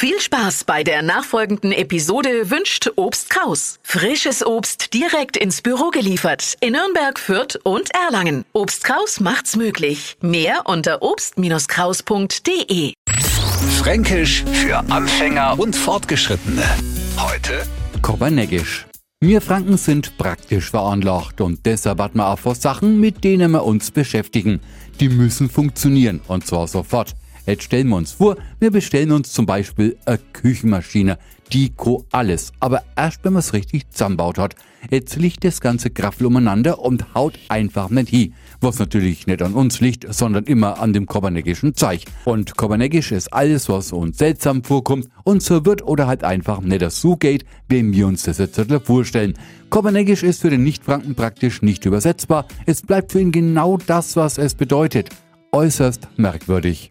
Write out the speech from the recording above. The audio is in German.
Viel Spaß bei der nachfolgenden Episode wünscht Obst Kraus. Frisches Obst direkt ins Büro geliefert in Nürnberg, Fürth und Erlangen. Obst Kraus macht's möglich. Mehr unter obst-kraus.de. Fränkisch für Anfänger und Fortgeschrittene. Heute Korberneggisch. Wir Franken sind praktisch veranlagt und deshalb hat man auch vor Sachen, mit denen wir uns beschäftigen. Die müssen funktionieren und zwar sofort. Jetzt stellen wir uns vor, wir bestellen uns zum Beispiel eine Küchenmaschine. Die ko alles. Aber erst wenn man es richtig zusammenbaut hat. Jetzt liegt das ganze Graffel umeinander und haut einfach nicht hin. Was natürlich nicht an uns liegt, sondern immer an dem Kobernegischen Zeich. Und Kobernegisch ist alles, was uns seltsam vorkommt und so wird oder halt einfach nicht so geht, wie wir uns das jetzt vorstellen. Kobernegisch ist für den Nichtfranken praktisch nicht übersetzbar. Es bleibt für ihn genau das, was es bedeutet. Äußerst merkwürdig.